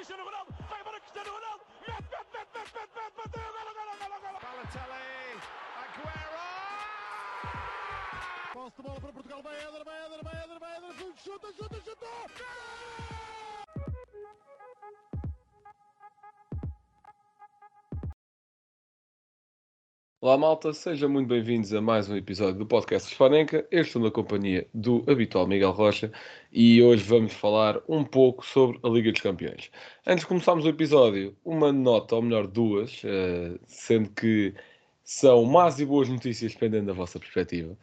Cristiano Ronaldo, vai embora Cristiano Ronaldo, mete, mete, mete, mete, mete, mete, bateu, golo, golo, golo, golo. Balotelli, Aguero! Posse de bola para Portugal, vai Éder, vai Éder, vai Éder, vai Éder, chuta, chuta, chuta! Olá malta, sejam muito bem-vindos a mais um episódio do podcast Hispanenca. Eu estou na companhia do habitual Miguel Rocha e hoje vamos falar um pouco sobre a Liga dos Campeões. Antes de começarmos o episódio, uma nota, ou melhor duas, eh, sendo que são más e boas notícias dependendo da vossa perspectiva.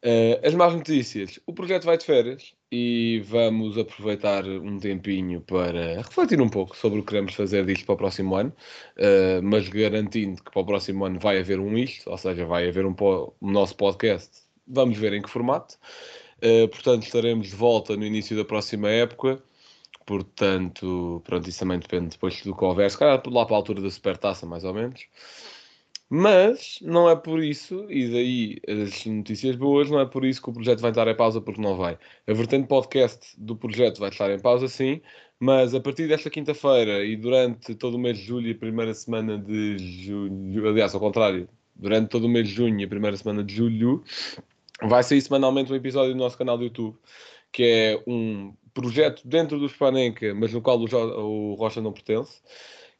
Eh, as más notícias, o projeto vai de férias e vamos aproveitar um tempinho para refletir um pouco sobre o que queremos fazer disto para o próximo ano, uh, mas garantindo que para o próximo ano vai haver um isto, ou seja, vai haver um, um nosso podcast. Vamos ver em que formato. Uh, portanto, estaremos de volta no início da próxima época. Portanto, pronto, isso também depende depois do que houver. Se calhar lá para a altura da supertaça, mais ou menos. Mas não é por isso, e daí as notícias boas, não é por isso que o projeto vai estar em pausa, porque não vai. A vertente podcast do projeto vai estar em pausa, sim, mas a partir desta quinta-feira e durante todo o mês de julho e a primeira semana de julho, aliás, ao contrário, durante todo o mês de junho e a primeira semana de julho, vai sair semanalmente um episódio do nosso canal do YouTube, que é um projeto dentro do Spanenka, mas no qual o, o Rocha não pertence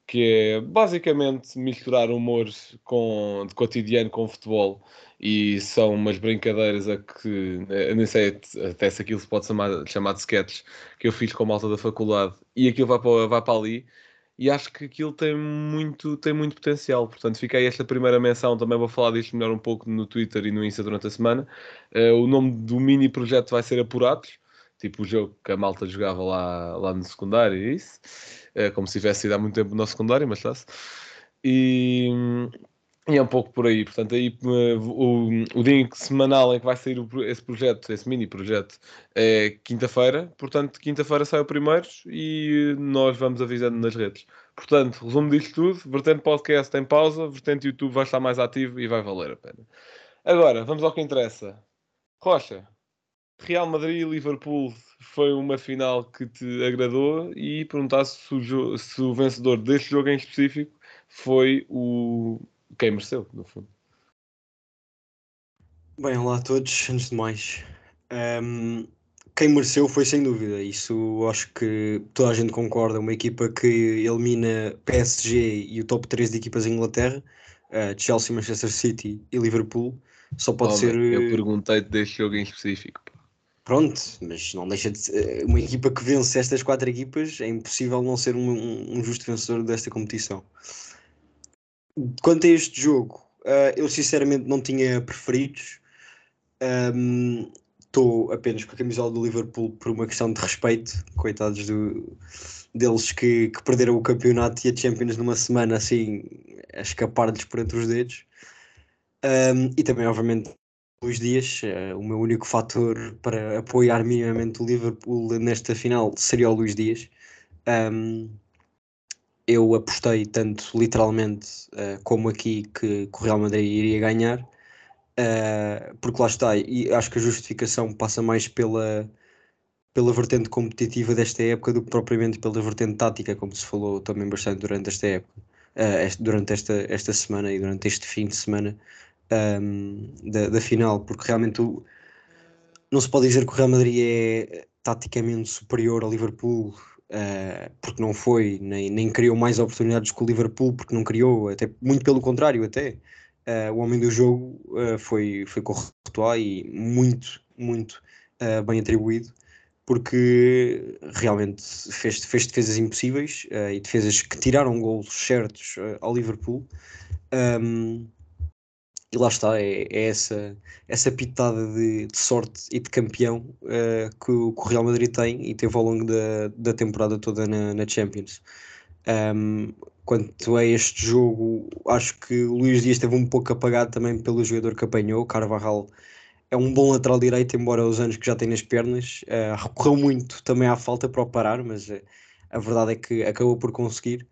que é basicamente misturar humor com, de cotidiano com futebol e são umas brincadeiras a que eu nem sei até se aquilo se pode chamar, chamar de sketches que eu fiz com a malta da faculdade e aquilo vai para, vai para ali e acho que aquilo tem muito, tem muito potencial. Portanto, fica aí esta primeira menção. Também vou falar disto melhor um pouco no Twitter e no Insta durante a semana. Uh, o nome do mini projeto vai ser Apurados, tipo o jogo que a malta jogava lá, lá no secundário, e isso é como se tivesse ido há muito tempo no secundário, mas está-se. E, e, é um pouco por aí. Portanto, aí eh, o, o dia semanal em que vai sair o, esse projeto, esse mini projeto, é quinta-feira. Portanto, quinta-feira sai o primeiro e nós vamos avisando nas redes. Portanto, resumo disto tudo: vertente podcast em pausa, vertente YouTube vai estar mais ativo e vai valer a pena. Agora, vamos ao que interessa. Rocha, Real Madrid e Liverpool foi uma final que te agradou e perguntasse se o, se o vencedor deste jogo em específico foi o quem mereceu, no fundo. Bem, olá a todos, antes de mais. Um, quem mereceu foi sem dúvida, isso acho que toda a gente concorda. Uma equipa que elimina PSG e o top 3 de equipas da Inglaterra, uh, Chelsea, Manchester City e Liverpool, só pode ser. Eu perguntei-te deste jogo em específico. Pronto, mas não deixa de ser. Uma equipa que vence estas quatro equipas é impossível não ser um, um justo vencedor desta competição. Quanto a este jogo, uh, eu sinceramente não tinha preferidos. Estou um, apenas com a camisola do Liverpool por uma questão de respeito. Coitados do, deles que, que perderam o campeonato e a Champions numa semana assim a escapar-lhes por entre os dedos. Um, e também, obviamente, Luís Dias, uh, o meu único fator para apoiar minimamente o Liverpool nesta final seria o Luís Dias. Um, eu apostei tanto literalmente uh, como aqui que, que, o Real Madrid iria ganhar, uh, porque lá está, e acho que a justificação passa mais pela, pela vertente competitiva desta época do que propriamente pela vertente tática, como se falou também bastante durante esta época, este, durante esta, esta semana e durante este fim de semana um, da, da, final, porque realmente o, não se pode dizer que o Real Madrid é taticamente superior ao Liverpool, uh, porque não foi, nem, nem criou mais oportunidades que o Liverpool, porque não criou, até muito pelo contrário, até. Uh, o homem do jogo uh, foi, foi Courtois e muito, muito bem atribuído, porque realmente fez, fez defesas impossíveis e defesas que tiraram golos certos ao Liverpool. Um, e lá está, é, é essa, essa pitada de, de, sorte e de campeão uh, que, o, que, o, Real Madrid tem e teve ao longo da, da temporada toda na, na Champions. Um, quanto a este jogo, acho que o Luís Dias esteve um pouco apagado também pelo jogador que apanhou. Carvajal é um bom lateral direito, embora os anos que já tem nas pernas. Uh, recorreu muito também à falta para o parar, mas uh, a verdade é que acabou por conseguir.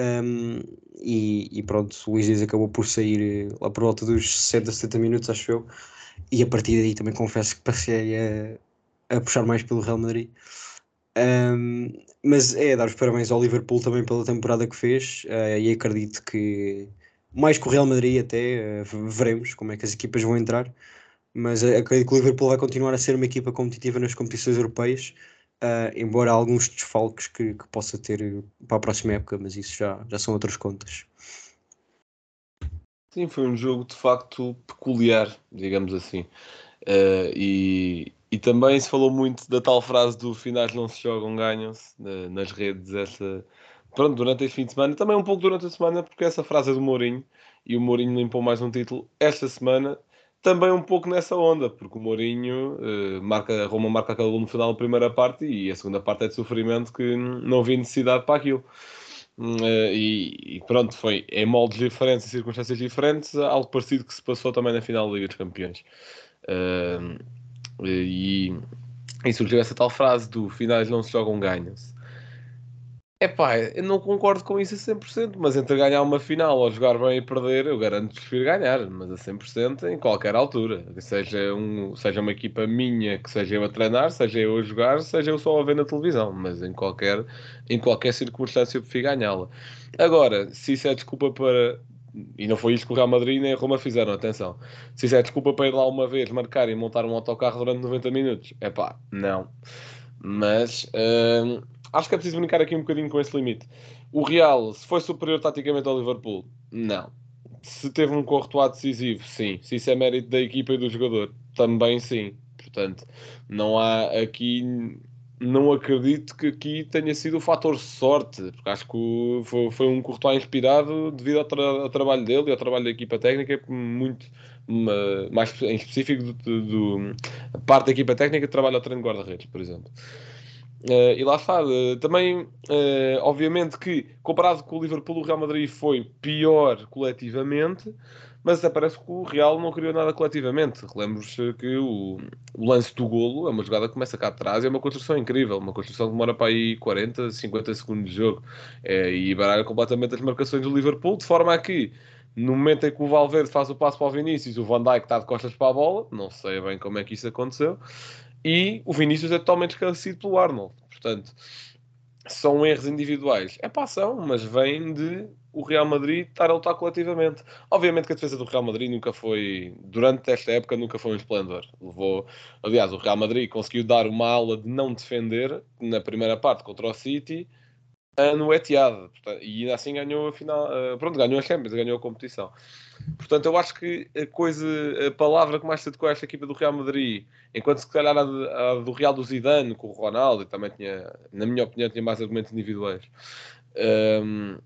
Um, e, e, pronto, o Luís Dias acabou por sair eh, lá por volta dos 60, 70 minutos, acho eu. E a partir daí também confesso que passei a, a puxar mais pelo Real Madrid. Um, mas é dar os parabéns ao Liverpool também pela temporada que fez uh, e acredito que mais que o Real Madrid até uh, veremos como é que as equipas vão entrar mas acredito que o Liverpool vai continuar a ser uma equipa competitiva nas competições europeias embora alguns desfalques que, que, possa ter para a próxima época, mas isso já, já são outras contas. Sim, foi um jogo de facto peculiar, digamos assim. e, e também se falou muito da tal frase do finais não se jogam, ganham-se nas redes essa, pronto, durante este fim de semana, também um pouco durante a semana, porque essa frase é do Mourinho e o Mourinho limpou mais um título esta semana, também um pouco nessa onda, porque o Mourinho uh, marca, Roma marca aquele gol no final da primeira parte e a segunda parte é de sofrimento que não havia necessidade para aquilo. Uh, e, e, pronto, foi em moldes diferentes e circunstâncias diferentes, algo parecido que se passou também na final da Liga dos Campeões. Uh, e, e surgiu essa tal frase do finais não se jogam, ganham-se. É pá, eu não concordo com isso a 100%, mas entre ganhar uma final ou jogar bem e perder, eu garanto que prefiro ganhar, mas a 100% em qualquer altura. Seja, um, seja uma equipa minha, que seja eu a treinar, seja eu a jogar, seja eu só a ver na televisão, mas em qualquer, em qualquer circunstância eu prefiro ganhá-la. Agora, se isso é desculpa para e não foi isto que o Real Madrid nem a Roma fizeram, atenção. Se isso é desculpa para ir lá uma vez, marcar e montar um autocarro durante 90 minutos, é pá, não. Mas hum, acho que é preciso brincar aqui um bocadinho com esse limite. O Real, se foi superior taticamente ao Liverpool, não. Se teve um corretoado decisivo, sim. Se isso é mérito da equipa e do jogador, também sim. Portanto, não há aqui não acredito que aqui tenha sido o fator sorte, porque acho que foi, foi um Courtois inspirado devido ao, tra ao, trabalho dele e ao trabalho da equipa técnica, muito mais em específico do, do, do parte da equipa técnica que trabalha ao treino de guarda-redes, por exemplo. Uh, e lá está, uh, também, uh, obviamente que comparado com o Liverpool, o Real Madrid foi pior coletivamente, mas parece que o Real não criou nada coletivamente. Relembro-vos que o, o, lance do golo é uma jogada que começa cá atrás e é uma construção incrível, uma construção que demora para aí 40, 50 segundos de jogo e baralha completamente as marcações do Liverpool, de forma a que no momento em que o Valverde faz o passo para o Vinícius, o Van Dijk está de costas para a bola, não sei bem como é que isso aconteceu, e o Vinícius é totalmente esquecido pelo Arnold. Portanto, são erros individuais. É pá, são, mas vem de o Real Madrid estar a lutar coletivamente. Obviamente que a defesa do Real Madrid nunca foi, durante esta época, nunca foi um esplendor. Levou, aliás, o Real Madrid conseguiu dar uma aula de não defender na primeira parte contra o City no Etihad e ainda assim ganhou a final, uh, pronto, ganhou a Champions, ganhou a competição. Portanto, eu acho que a coisa, a palavra que mais se adequou a esta equipa do Real Madrid, enquanto se calhar a, a, do Real do Zidane com o Ronaldo, também tinha, na minha opinião, tinha mais argumentos individuais. Um,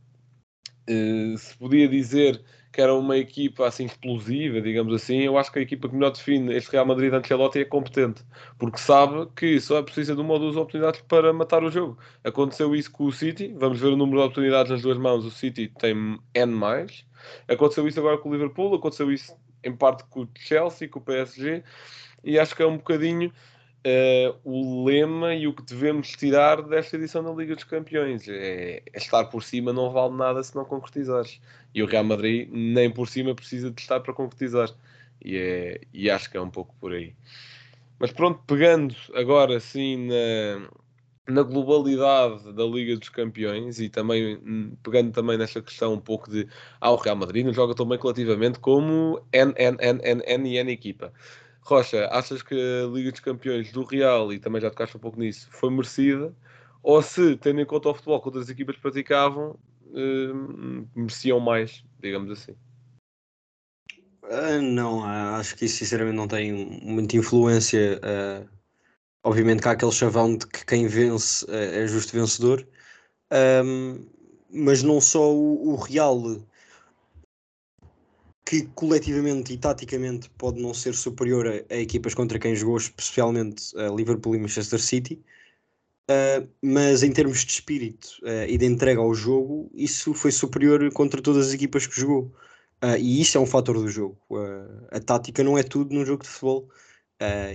uh, se podia dizer que era uma equipa assim explosiva, digamos assim, eu acho que a equipa que melhor define este Real Madrid de Ancelotti é competente, porque sabe que só é preciso de uma ou duas oportunidades para matar o jogo. Aconteceu isso com o City, vamos ver o número de oportunidades nas duas mãos, o City tem N mais. Aconteceu isso agora com o Liverpool, aconteceu isso em parte com o Chelsea, com o PSG, e acho que é um bocadinho uh, o lema e o que devemos tirar desta edição da Liga dos Campeões. É, é, estar por cima não vale nada se não concretizares. E o Real Madrid nem por cima precisa de estar para concretizar. E, é, e acho que é um pouco por aí. Mas pronto, pegando agora sim na, na globalidade da Liga dos Campeões e também hum, pegando também nesta questão um pouco de ah, o Real Madrid não joga tão bem coletivamente como N, N, N, N, N e N equipa. Rocha, achas que a Liga dos Campeões do Real, e também já tocaste um pouco nisso, foi merecida? Ou se, tendo em conta o futebol que outras equipas praticavam, uh, mereciam mais, digamos assim? Uh, não, acho que isso sinceramente não tem muita influência. Uh, obviamente que há aquele chavão de que quem vence é justo vencedor, mas não só o, o Real que coletivamente e taticamente pode não ser superior a, a equipas contra quem jogou, especialmente a Liverpool e Manchester City, uh, mas em termos de espírito uh, e de entrega ao jogo, isso foi superior contra todas as equipas que jogou. Uh, e isso é um fator do jogo. a tática não é tudo num jogo de futebol.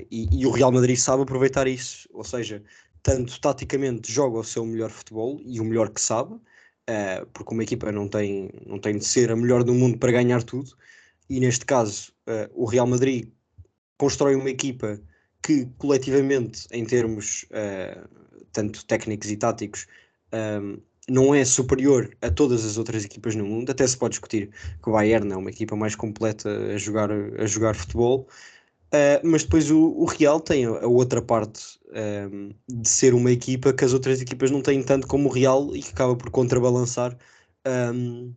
E, e, o Real Madrid sabe aproveitar isso. Ou seja, tanto taticamente joga o seu melhor futebol e o melhor que sabe, uh, porque uma equipa não tem, não tem de ser a melhor do mundo para ganhar tudo, e neste caso uh, o Real Madrid constrói uma equipa que coletivamente, em termos uh, tanto técnicos e táticos, um, não é superior a todas as outras equipas no mundo. Até se pode discutir que o Bayern é uma equipa mais completa a jogar, a jogar futebol. Uh, mas depois o, o, Real tem a, outra parte um, de ser uma equipa que as outras equipas não têm tanto como o Real e que acaba por contrabalançar um,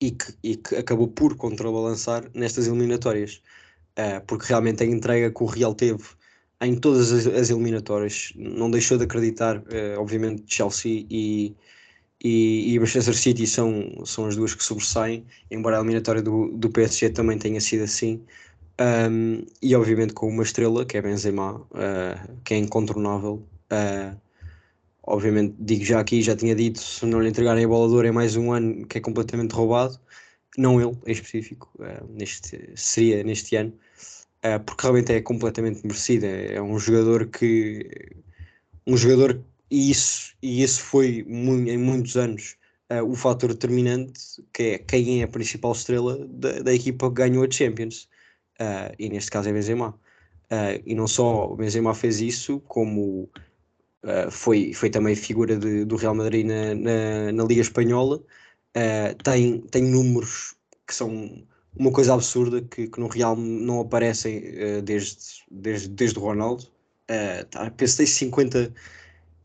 e, que, e, que, acabou por contrabalançar nestas eliminatórias. Uh, porque realmente a entrega que o Real teve em todas as, as eliminatórias não deixou de acreditar, uh, obviamente, Chelsea e, e, e Manchester City são, são as duas que sobressaem, embora a eliminatória do, do PSG também tenha sido assim. Um, e obviamente com uma estrela que é Benzema, uh, que é incontornável. Uh, obviamente, digo já aqui, já tinha dito: se não lhe entregarem a bola de em mais um ano, que é completamente roubado. Não ele em específico, uh, neste, seria neste ano, porque realmente é completamente merecido. É, é, um jogador que. Um jogador, e isso, e isso foi em muitos anos o fator determinante, que é quem é a principal estrela da, da equipa que ganhou a Champions uh, e neste caso é Benzema. Uh, e não só o Benzema fez isso, como uh, foi, foi também figura de, do Real Madrid na, na, na Liga Espanhola, tem, tem números que são uma coisa absurda que, que no Real não aparecem desde, desde, desde o Ronaldo. Uh, tá, penso que tem 50,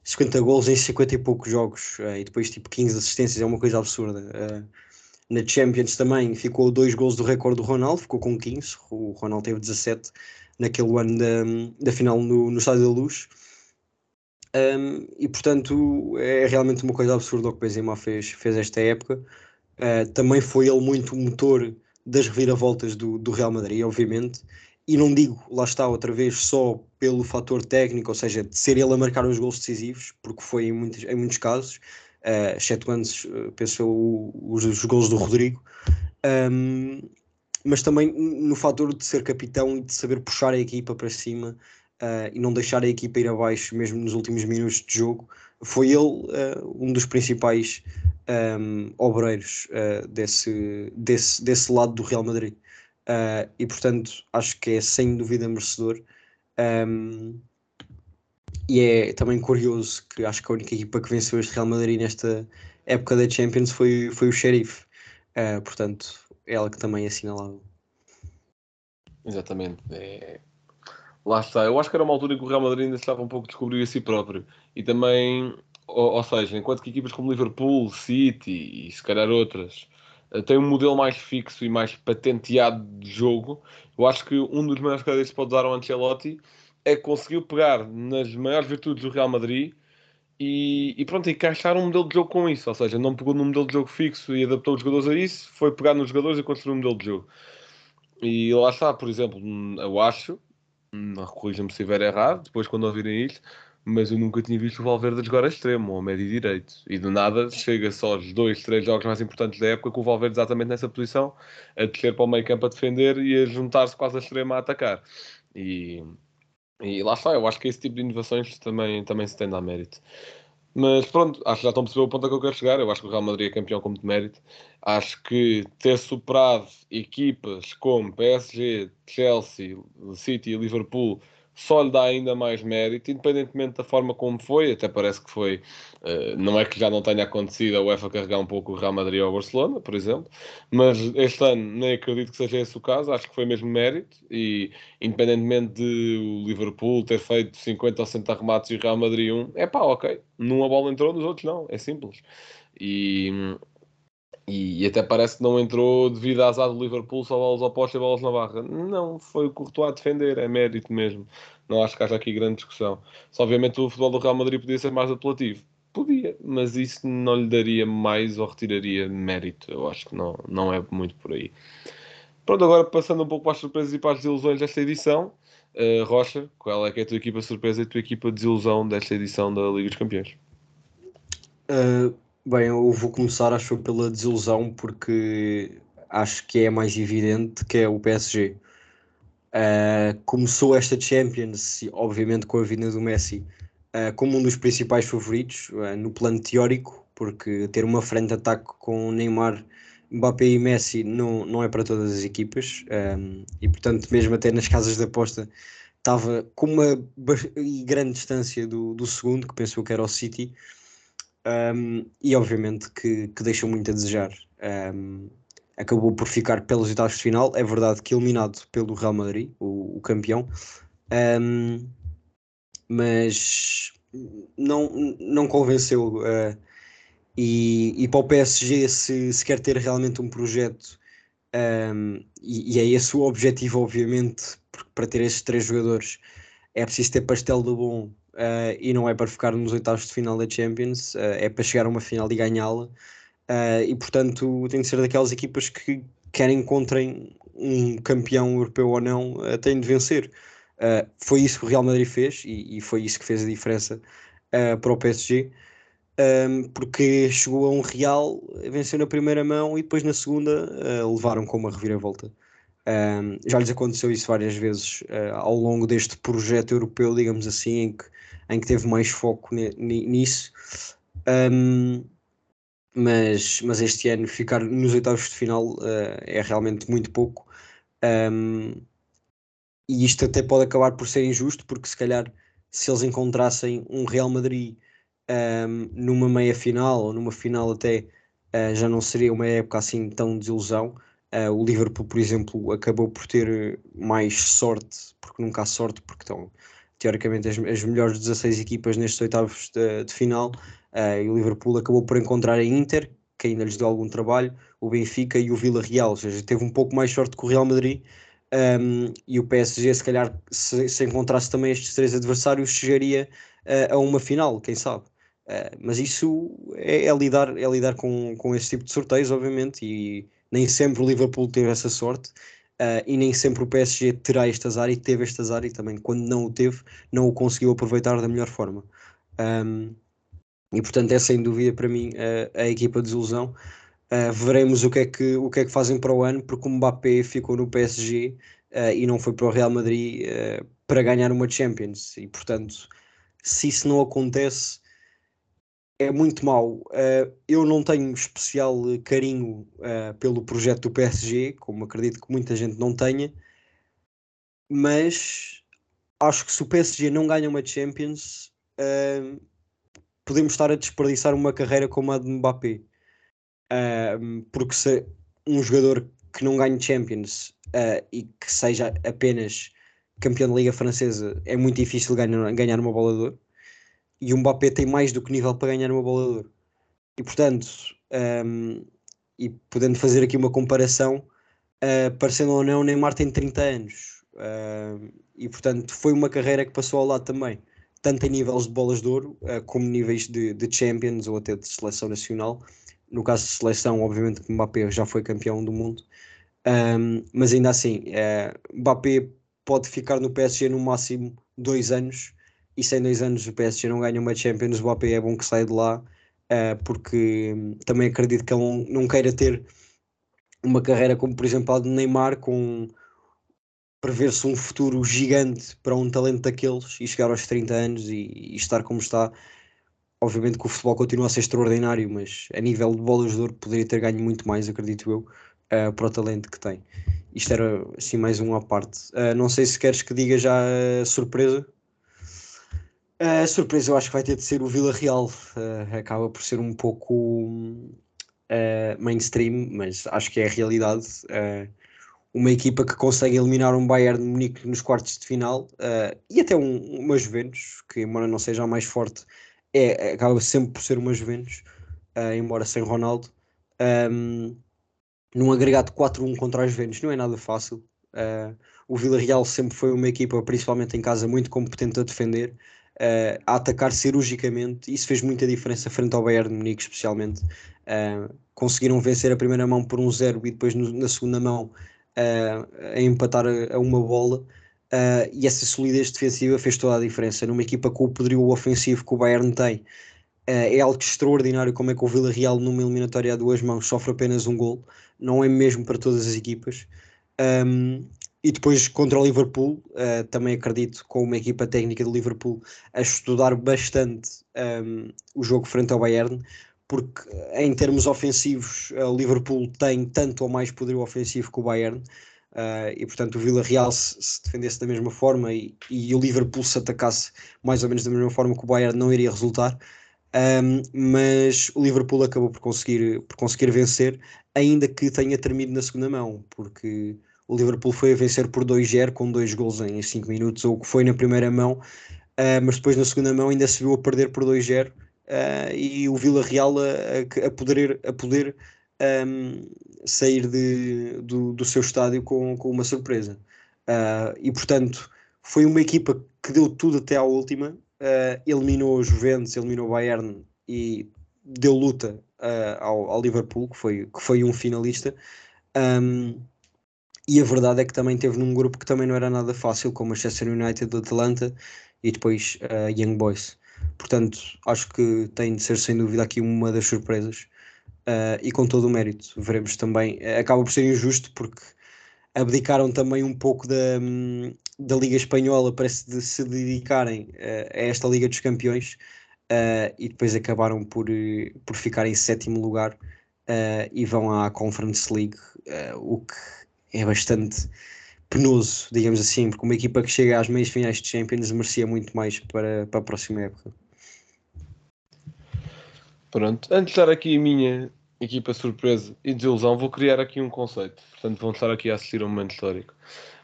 50 gols em 50 e poucos jogos e depois tipo 15 assistências, é uma coisa absurda. Na Champions também ficou dois gols do recorde do Ronaldo, ficou com 15. O Ronaldo teve 17 naquele ano da, da final no, no Estádio da Luz. Um, e portanto é realmente uma coisa absurda o que Benzema fez, fez esta época. Uh, também foi ele muito motor das reviravoltas do, do Real Madrid, obviamente. E não digo, lá está outra vez, só pelo fator técnico, ou seja, de ser ele a marcar os gols decisivos, porque foi em muitos, em muitos casos, uh, excetuando, uh, penso eu, os, os gols do Rodrigo, um, mas também no fator de ser capitão e de saber puxar a equipa para cima uh, e não deixar a equipa ir abaixo mesmo nos últimos minutos de jogo. Foi ele uh, um dos principais um, obreiros uh, desse, desse, desse lado do Real Madrid. e portanto acho que é sem dúvida merecedor. Um, e é também curioso que acho que a única equipa que venceu este Real Madrid nesta época da Champions foi, foi o Sheriff. Uh, portanto, é ela que também é assinalável. Exatamente. É... Lá está. Eu acho que era uma altura em que o Real Madrid ainda estava um pouco a descobrir a si próprio. E também, ou, ou seja, enquanto que equipas como Liverpool, City e se calhar outras uh, têm um modelo mais fixo e mais patenteado de jogo, eu acho que um dos maiores créditos que pode dar ao Ancelotti é que conseguiu pegar nas maiores virtudes do Real Madrid e, e pronto, encaixar um modelo de jogo com isso. Ou seja, não pegou num modelo de jogo fixo e adaptou os jogadores a isso, foi pegar nos jogadores e construir um modelo de jogo. E lá está, por exemplo, eu acho, corrija-me se estiver errado, depois quando ouvirem isto, mas eu nunca tinha visto o Valverde jogar a extremo ou a médio direito. E do nada chega só aos dois, três jogos mais importantes da época com o Valverde exatamente nessa posição, a descer para o meio campo a defender e a juntar-se quase a extrema a atacar. E e lá está, eu acho que esse tipo de inovações também, também se tem a mérito. Mas pronto, acho que já estão a perceber o ponto a que eu quero chegar. Eu acho que o Real Madrid é campeão com muito mérito. Acho que ter superado equipas como PSG, Chelsea, City e Liverpool só lhe dá ainda mais mérito, independentemente da forma como foi, até parece que foi, uh, não é que já não tenha acontecido a UEFA carregar um pouco o Real Madrid ou o Barcelona, por exemplo, mas este ano nem acredito que seja esse o caso, acho que foi mesmo mérito, e independentemente de o Liverpool ter feito 50 ou 60 remates e o Real Madrid um, é pá, ok, numa bola entrou, nos outros não, é simples. E, e, até parece que não entrou devido à azar do Liverpool, só bolas opostas e bolas na barra. Não, foi o Courtois a defender, é mérito mesmo. Não acho que haja aqui grande discussão. Só obviamente o futebol do Real Madrid podia ser mais apelativo. Podia, mas isso não lhe daria mais ou retiraria mérito. Eu acho que não, não é muito por aí. Pronto, agora passando um pouco para as surpresas e para as desilusões desta edição. Uh, Rocha, qual é que é a tua equipa surpresa e a tua equipa desilusão desta edição da Liga dos Campeões? Uh Bem, eu vou começar, acho, pela desilusão, porque acho que é mais evidente que é o PSG. Uh, ah, começou esta Champions, obviamente com a vinda do Messi, uh, como um dos principais favoritos, uh, no plano teórico, porque ter uma frente de ataque com Neymar, Mbappé e Messi não, não é para todas as equipas, um, e portanto, mesmo até nas casas de aposta, estava com uma grande distância do, do segundo, que pensou que era o City, um, e obviamente que, que deixou muito a desejar. Um, acabou por ficar pelos oitavos de final, é verdade que eliminado pelo Real Madrid, o, o campeão, um, mas não, não convenceu. uh, e, e para o PSG, se, se quer ter realmente um projeto, um, e, e é esse o objetivo, obviamente, para ter estes três jogadores é preciso ter pastel do bom uh, e não é para ficar nos oitavos de final da Champions, uh, é para chegar a uma final e ganhá-la. Uh, e portanto, tem de ser daquelas equipas que querem encontrem um campeão europeu ou não, uh, têm de vencer. Foi isso que o Real Madrid fez e, e foi isso que fez a diferença para o PSG, um, porque chegou a um Real, venceu na primeira mão e depois na segunda levaram com uma reviravolta. Um, já lhes aconteceu isso várias vezes uh, ao longo deste projeto europeu, digamos assim, em que, em que teve mais foco ni- ni- nisso. Um, mas, mas este ano ficar nos oitavos de final uh, é realmente muito pouco. Um, e isto até pode acabar por ser injusto, porque se calhar se eles encontrassem um Real Madrid um, numa meia final ou numa final até uh, já não seria uma época assim tão de desilusão. Uh, o Liverpool, por exemplo, acabou por ter mais sorte, porque nunca há sorte, porque estão teoricamente as, as melhores 16 equipas nestes oitavos de, de final. Uh, e o Liverpool acabou por encontrar a Inter, que ainda lhes deu algum trabalho, o Benfica e o Villarreal, ou seja, teve um pouco mais sorte que o Real Madrid. Um, e o PSG, se calhar, se, se encontrasse também estes três adversários, chegaria uh, a uma final, quem sabe. Uh, mas isso é, é lidar, é lidar com, com esse tipo de sorteios, obviamente, e nem sempre o Liverpool teve essa sorte. Uh, e nem sempre o PSG terá este azar e teve este azar e também quando não o teve não o conseguiu aproveitar da melhor forma. Um, e portanto é sem dúvida para mim a, a equipa de desilusão. Uh, veremos o que, é que, o que é que fazem para o ano porque o Mbappé ficou no PSG uh, e não foi para o Real Madrid para ganhar uma Champions. E portanto se isso não acontece é muito mau. Uh, eu não tenho especial carinho uh, pelo projeto do PSG, como acredito que muita gente não tenha, mas acho que se o PSG não ganha uma Champions, uh, podemos estar a desperdiçar uma carreira como a de Mbappé. porque se um jogador que não ganhe Champions e que seja apenas campeão da Liga Francesa, é muito difícil ganhar, ganhar uma bola de ouro e o Mbappé tem mais do que nível para ganhar uma bola de ouro. E portanto, um, e podendo fazer aqui uma comparação, uh, parecendo ou não, Neymar tem 30 anos. Uh, e portanto, foi uma carreira que passou ao lado também, tanto em níveis de bolas de ouro, uh, como níveis de, de Champions ou até de seleção nacional. No caso de seleção, obviamente que Mbappé já foi campeão do mundo. Um, mas ainda assim, Mbappé pode ficar no PSG no máximo dois anos e se em dois anos o PSG não ganha uma Champions, o Mbappé é bom que saia de lá, uh, porque um, também acredito que ele não, queira ter uma carreira como, por exemplo, a de Neymar, com prever-se um futuro gigante para um talento daqueles e chegar aos 30 anos e, e, estar como está. Obviamente que o futebol continua a ser extraordinário, mas a nível de bolas de ouro poderia ter ganho muito mais, acredito eu, uh, para o talento que tem. Isto era assim mais um à parte. Uh, não sei se queres que diga já a surpresa. A surpresa eu acho que vai ter de ser o Vila Real. Uh, acaba por ser um pouco uh, mainstream, mas acho que é a realidade. Uh, uma equipa que consegue eliminar um Bayern de Munique nos quartos de final e até um, uma Juventus, que embora não seja a mais forte, é, acaba sempre por ser uma Juventus, embora sem Ronaldo. Um, num agregado 4-1 contra as Juventus não é nada fácil. o Vila Real sempre foi uma equipa, principalmente em casa, muito competente a defender. Uh, a atacar cirurgicamente. Isso fez muita diferença frente ao Bayern de Munique, especialmente. Uh, conseguiram vencer a primeira mão por um zero e depois no, na segunda mão uh, a empatar a, a uma bola. e essa solidez defensiva fez toda a diferença. Numa equipa com o poderio ofensivo que o Bayern tem, é algo extraordinário como é que o Vila Real, numa eliminatória a duas mãos, sofre apenas um gol. Não é mesmo para todas as equipas. Um, e depois contra o Liverpool, uh, também acredito com uma equipa técnica do Liverpool a estudar bastante um, o jogo frente ao Bayern, porque em termos ofensivos o Liverpool tem tanto ou mais poder ofensivo que o Bayern, Uh, e portanto o Villarreal se, se defendesse da mesma forma e, e, o Liverpool se atacasse mais ou menos da mesma forma que o Bayern não iria resultar. Um, mas o Liverpool acabou por conseguir, por conseguir vencer ainda que tenha terminado na segunda mão porque o Liverpool foi a vencer por 2-0 com dois gols em 5 minutos ou o que foi na primeira mão uh, mas depois na segunda mão ainda se viu a perder por 2-0 uh, e o Villarreal a, a, poder, a poder um, sair de, do, do seu estádio com, com uma surpresa. Uh, e portanto, foi uma equipa que deu tudo até à última, uh, eliminou o Juventus, eliminou o Bayern e deu luta uh, ao, ao, Liverpool, que foi, que foi um finalista. Um, e a verdade é que também teve num grupo que também não era nada fácil, como Manchester United, Atlanta e depois Young Boys. Portanto, acho que tem de ser sem dúvida aqui uma das surpresas uh, e com todo o mérito. Veremos também, eh, acaba por ser injusto porque abdicaram também um pouco da, da Liga Espanhola para se, se dedicarem uh, a esta Liga dos Campeões uh, e depois acabaram por, por ficar em sétimo lugar e vão à Conference League, o que é bastante penoso, digamos assim, porque uma equipa que chega às meias finais de Champions merecia muito mais para, para a próxima época. Pronto, antes de dar aqui a minha equipa surpresa e desilusão, vou criar aqui um conceito. Portanto, vão estar aqui a assistir a um momento histórico.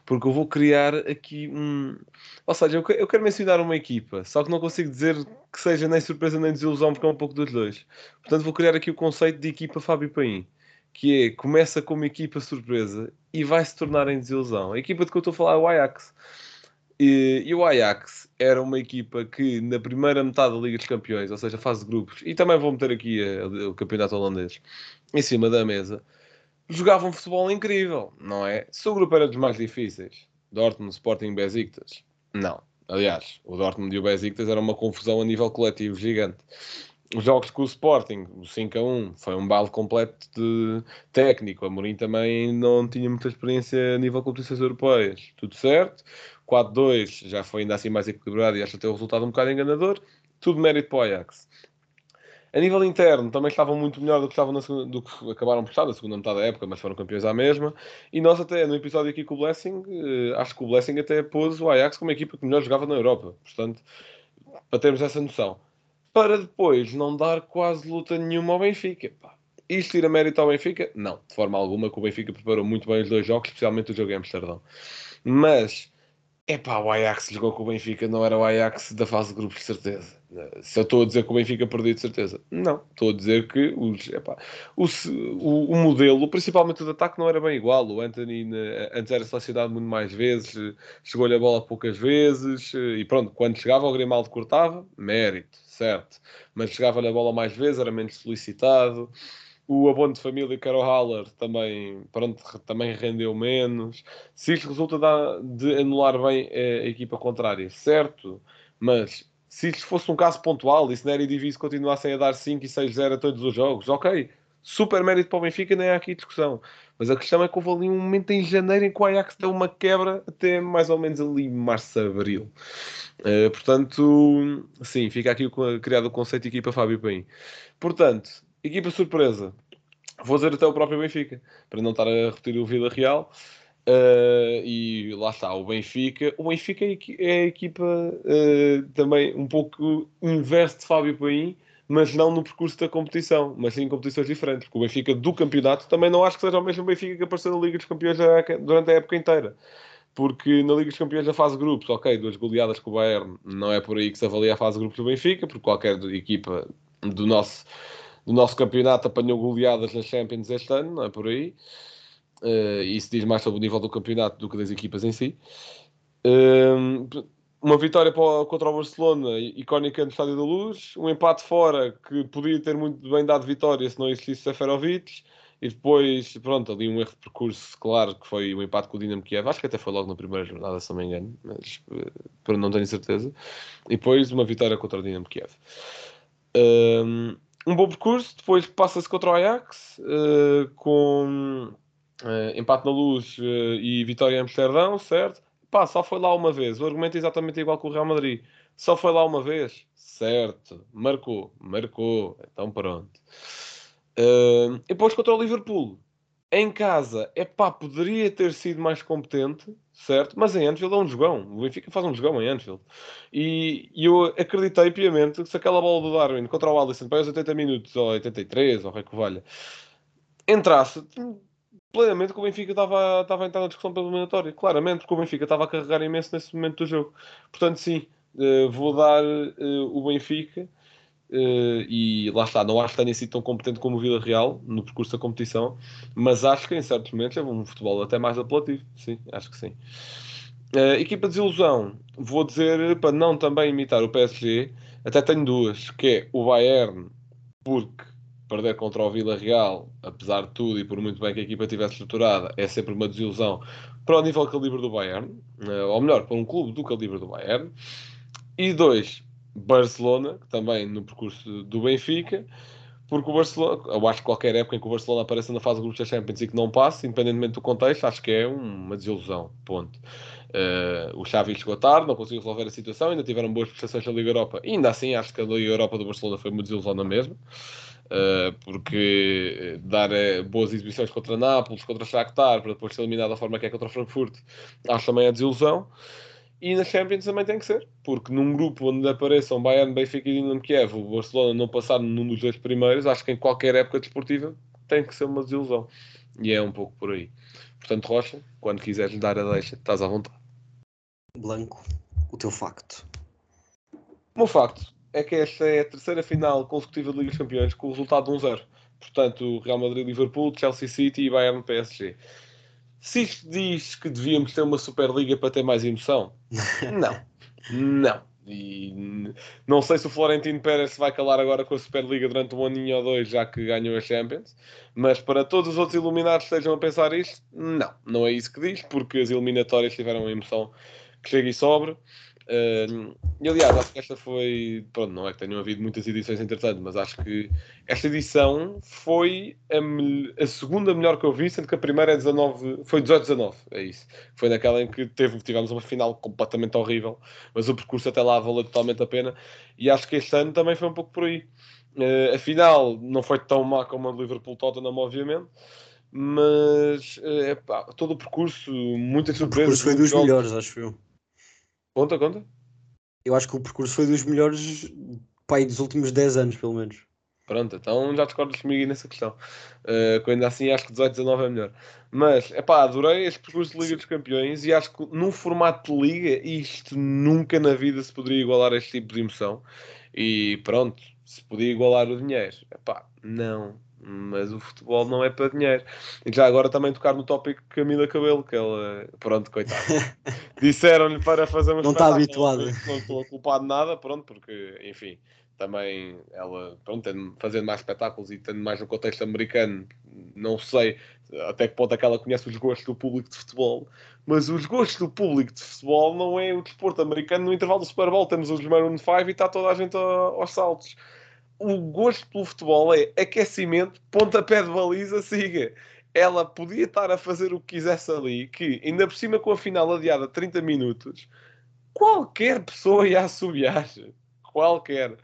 Porque eu vou criar aqui um. Ou seja, eu quero mencionar uma equipa, só que não consigo dizer que seja nem surpresa nem desilusão, porque é um pouco dos dois. Portanto, vou criar aqui o conceito de equipa Fábio Paim, que é começa como equipa surpresa e vai se tornar em desilusão. A equipa de que eu estou a falar é o Ajax. E, e, o Ajax era uma equipa que na primeira metade da Liga dos Campeões, ou seja, fase de grupos, e também vou meter aqui o campeonato holandês em cima da mesa, jogavam um futebol incrível, não é? Se o grupo era dos mais difíceis, Dortmund, Sporting, Besiktas, não. Aliás, o Dortmund e o Besiktas era uma confusão a nível coletivo gigante. Os jogos com o Sporting, o 5 a 1, foi um balde completo de técnico. A Mourinho também não tinha muita experiência a nível de competições europeias. Tudo certo. 4-2 já foi ainda assim mais equilibrado e acho até o resultado um bocado enganador. Tudo mérito para o Ajax. A nível interno, também estavam muito melhor do que, estavam segunda, do que acabaram por estar na segunda metade da época, mas foram campeões à mesma. E nós, até no episódio aqui com o Blessing, eh, acho que o Blessing até pôs o Ajax como a equipa que melhor jogava na Europa. Portanto, para termos essa noção. Para depois não dar quase luta nenhuma ao Benfica. Pá. Isto tira mérito ao Benfica? Não, de forma alguma, que o Benfica preparou muito bem os dois jogos, especialmente o jogo em Amsterdão. Mas Epá, o Ajax jogou com o Benfica, não era o Ajax da fase de grupos, de certeza. Se eu estou a dizer que o Benfica perdeu, de certeza. Não, estou a dizer que os, epá, o, o, o, modelo, principalmente o de ataque, não era bem igual. O Anthony antes era selecionado muito mais vezes, chegou-lhe a bola poucas vezes, e pronto, quando chegava o Grimaldo cortava, mérito, certo. Mas chegava-lhe a bola mais vezes, era menos solicitado o abono de família Carol Haller também, pronto, também rendeu menos. Se isto resulta de anular bem a equipa contrária, certo, mas se isto fosse um caso pontual e se na Eredivisie continuassem a dar 5 e 6-0 a todos os jogos, ok, super mérito para o Benfica, nem há aqui discussão. Mas a questão é que houve ali um momento em janeiro em que o Ajax deu uma quebra até mais ou menos ali março, abril. Uh, portanto, sim, fica aqui criado o conceito de equipa Fábio Paim. Portanto, Equipa surpresa. Vou dizer até o próprio Benfica, para não estar a repetir o Vida Real. Uh, e lá está, o Benfica. O Benfica é a equipa uh, também um pouco inverso de Fábio Paim, mas não no percurso da competição, mas sim em competições diferentes. Porque o Benfica do campeonato também não acho que seja o mesmo Benfica que apareceu na Liga dos Campeões durante a época inteira. Porque na Liga dos Campeões da fase grupos, ok, duas goleadas com o Bayern, não é por aí que se avalia a fase grupos do Benfica, porque qualquer equipa do nosso do nosso campeonato apanhou goleadas nas Champions este ano, não é por aí. Uh, isso diz mais sobre o nível do campeonato do que das equipas em si. Uh, uma vitória contra o Barcelona, icónica no Estádio da Luz. Um empate fora que podia ter muito bem dado vitória se não existisse Seferovic. E depois, pronto, ali um erro de percurso, claro, que foi o um empate com o Dinamo Kiev. Acho que até foi logo na primeira jornada, se não me engano, mas uh, não tenho certeza. E depois uma vitória contra o Dinamo Kiev. Um, um bom percurso, depois passa-se contra o Ajax, uh, com uh, empate na luz uh, e vitória em Amsterdão, certo? Pá, só foi lá uma vez. O argumento é exatamente igual com o Real Madrid. Só foi lá uma vez, certo? Marcou, marcou. Então pronto. e depois contra o Liverpool. Em casa, é pá, poderia ter sido mais competente, certo? Mas em Anfield é um jogão. O Benfica faz um jogão em Anfield. E, e eu acreditei piamente que se aquela bola do Darwin contra o Alisson para os 80 minutos, ou 83, ou o que valha, entrasse, plenamente que o Benfica estava, estava a entrar na discussão pela eliminatória. Claramente, porque o Benfica estava a carregar imenso nesse momento do jogo. Portanto, sim, eh, vou dar eh, o Benfica. Uh, e lá está, não acho que tenha sido tão competente como o Vila Real no percurso da competição, mas acho que em certos momentos é um futebol até mais apelativo. Sim, acho que sim. Uh, equipa de desilusão, vou dizer para não também imitar o PSG, até tenho duas, que é o Bayern, porque perder contra o Vila Real, apesar de tudo e por muito bem que a equipa estivesse estruturada, é sempre uma desilusão para o nível calibre do Bayern, uh, ou melhor, para um clube do calibre do Bayern. E dois, Barcelona, também no percurso do Benfica, porque o Barcelona, eu acho que qualquer época em que o Barcelona apareça na fase de grupos da Champions e que não passe, independentemente do contexto, acho que é uma desilusão. Ponto. Uh, o Xavi chegou tarde, não conseguiu resolver a situação, ainda tiveram boas prestações na Liga Europa. E ainda assim, acho que a Liga Europa do Barcelona foi uma desilusão na mesma. Uh, porque dar uh, boas exibições contra Nápoles, contra Shakhtar, para depois ser eliminado da forma que é contra Frankfurt, acho também a desilusão. E na Champions também tem que ser, porque num grupo onde apareçam Bayern, Benfica e Dinamo Kiev, o Barcelona não passar num dos dois primeiros, acho que em qualquer época desportiva tem que ser uma desilusão. E é um pouco por aí. Portanto, Rocha, quando quiseres dar a deixa, estás à vontade. Blanco, o teu facto. O meu facto é que esta é a terceira final consecutiva de Liga dos Campeões com o resultado de 1-0. Portanto, Real Madrid-Liverpool, Chelsea City e Bayern-PSG. Se isto diz que devíamos ter uma Superliga para ter mais emoção, não. Não. E não sei se o Florentino Pérez se vai calar agora com a Superliga durante um aninho ou dois, já que ganhou a Champions. Mas para todos os outros iluminados que estejam a pensar isto, não. Não é isso que diz, porque as eliminatórias tiveram uma emoção que chega e sobre. Uh, e aliás, acho que esta foi. Pronto, não é que tenham havido muitas edições entretanto, mas acho que esta edição foi a, a, segunda melhor que eu vi, sendo que a primeira é 19, foi 18-19, é isso. Foi naquela em que teve, tivemos uma final completamente horrível, mas o percurso até lá valeu totalmente a pena. E acho que este ano também foi um pouco por aí. Uh, a final não foi tão má como a de Liverpool-Tottenham, obviamente, mas uh, todo o percurso, muitas surpresas. O percurso foi dos jogos. melhores, acho eu. Conta, conta. Eu acho que o percurso foi dos melhores pai dos últimos 10 anos, pelo menos. Pronto, então já discordas comigo nessa questão. Uh, ainda assim acho que 18, 19 é melhor. Mas, é pá, adorei este percurso de Liga dos Campeões e acho que num formato de Liga isto nunca na vida se poderia igualar a este tipo de emoção. E pronto, se podia igualar o dinheiro. É pá, não mas o futebol não é para dinheiro. E já agora também tocar no tópico Camila Cabelo, que ela, pronto, coitado. Disseram-lhe para fazer uma Não está habituada. Não estou a culpar de nada, pronto, porque, enfim, também ela, pronto, tendo, fazendo mais espetáculos e tendo mais no contexto americano, não sei até que ponto é que ela conhece os gostos do público de futebol, mas os gostos do público de futebol não é o desporto americano. No intervalo do Super Bowl temos os Maroon 5 e está toda a gente aos saltos o gosto pelo futebol é aquecimento, pontapé de baliza, siga. Ela podia estar a fazer o que quisesse ali, que ainda por cima com a final adiada 30 minutos, qualquer pessoa ia assobiar. Qualquer.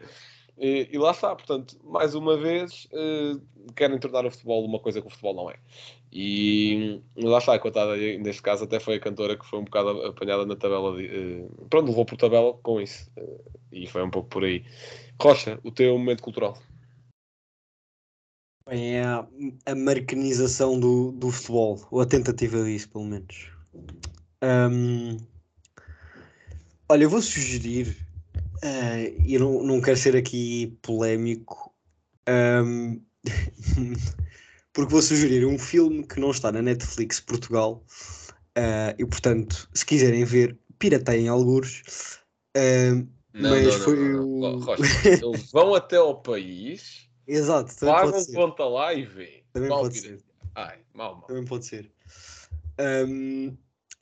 E, e, lá está, portanto, mais uma vez, uh, querem tornar o futebol uma coisa que o futebol não é. E lá está, coitada, neste caso até foi a cantora que foi um bocado apanhada na tabela. De, uh, pronto, levou por tabela com isso. Uh, e foi um pouco por aí. Rocha, o teu momento cultural. Bem, é a americanização do, do futebol, ou a tentativa disso, pelo menos. Um, olha, eu vou sugerir, uh, e não, não quero ser aqui polémico, um, porque vou sugerir um filme que não está na Netflix Portugal, uh, e portanto, se quiserem ver, pirateiem alguns. Uh, não, mas não, foi não, o. Rocha, eles vão até ao país, Exato, pagam conta lá e vê. Também mal pode ser. Ai, mal, mal. Também pode ser. Um,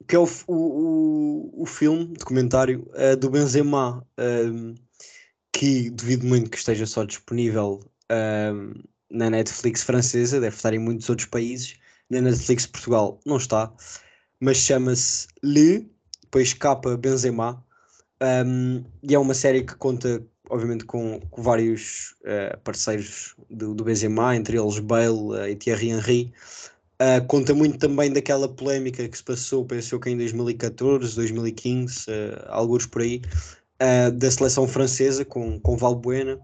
que é o, o, o filme, documentário uh, do Benzema, um, que duvido muito que esteja só disponível um, na Netflix francesa, deve estar em muitos outros países. Na Netflix Portugal não está, mas chama-se Le, depois capa Benzema, um, e é uma série que conta, obviamente, com, com vários uh, parceiros do, do Benzema, entre eles Bale uh, e Thierry Henry. Uh, conta muito também daquela polémica que se passou, pensou que em 2014, 2015, uh, alguns por aí, uh, da seleção francesa com, com Valbuena.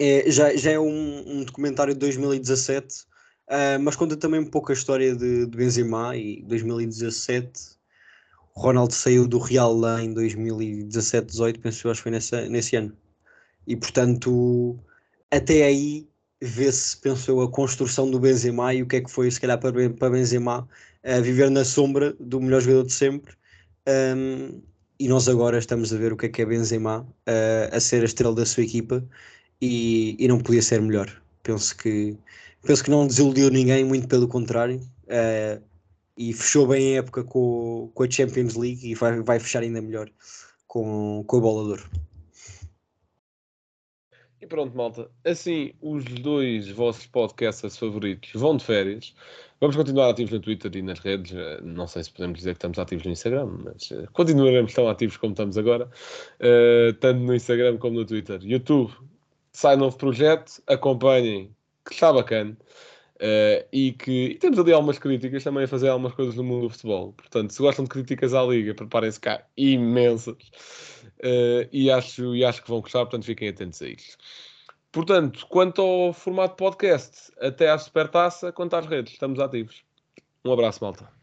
É, já, já é um, um documentário de 2017, uh, mas conta também um pouco a história de, de Benzema e 2017. O Ronaldo saiu do Real lá em 2017-18, penso eu, acho que foi nessa, nesse ano. E portanto, até aí vê-se, penso eu, a construção do Benzema e o que é que foi, se calhar, para, para Benzema viver na sombra do melhor jogador de sempre. Um, e nós agora estamos a ver o que é que é Benzema a ser a estrela da sua equipa e, e, não podia ser melhor. Penso que, penso que não desiludiu ninguém, muito pelo contrário. Uh, e fechou bem a época com, com a Champions League e vai, vai fechar ainda melhor com, com a bola de ouro. E pronto, malta. Assim, os dois vossos podcasts favoritos vão de férias. Vamos continuar ativos no Twitter e nas redes. Eh, não sei se podemos dizer que estamos ativos no Instagram, mas eh, continuaremos tão ativos como estamos agora, uh, tanto no Instagram como no Twitter. YouTube, sai novo projeto, acompanhem, que está bacana. Uh, e que e temos ali algumas críticas também a fazer algumas coisas no mundo do futebol. Portanto, se gostam de críticas à Liga, preparem-se cá imensas. Uh, e, acho, e acho que vão gostar, portanto, fiquem atentos a isso. Portanto, quanto ao formato podcast, até à supertaça, quanto às redes, estamos ativos. Um abraço, malta.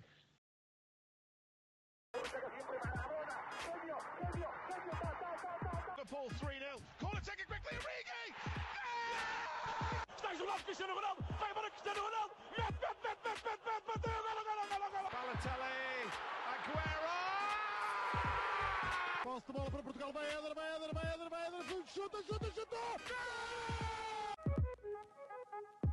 posse de bola para Portugal. Vai Éder, vai Éder, vai Éder, vai Éder. Chuta, chuta, chuta! Gol!